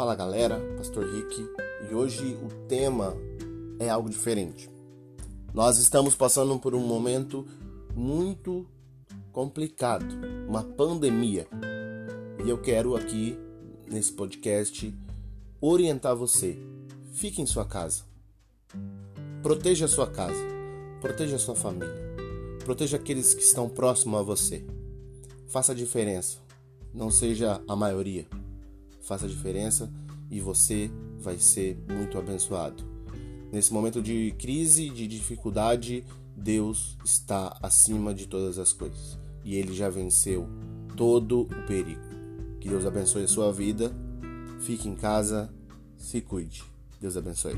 Fala galera, Pastor Rick, e hoje o tema é algo diferente. Nós estamos passando por um momento muito complicado, uma pandemia. E eu quero aqui nesse podcast orientar você. Fique em sua casa. Proteja a sua casa. Proteja a sua família. Proteja aqueles que estão próximos a você. Faça a diferença. Não seja a maioria. Faça diferença e você vai ser muito abençoado. Nesse momento de crise, de dificuldade, Deus está acima de todas as coisas e ele já venceu todo o perigo. Que Deus abençoe a sua vida. Fique em casa, se cuide. Deus abençoe.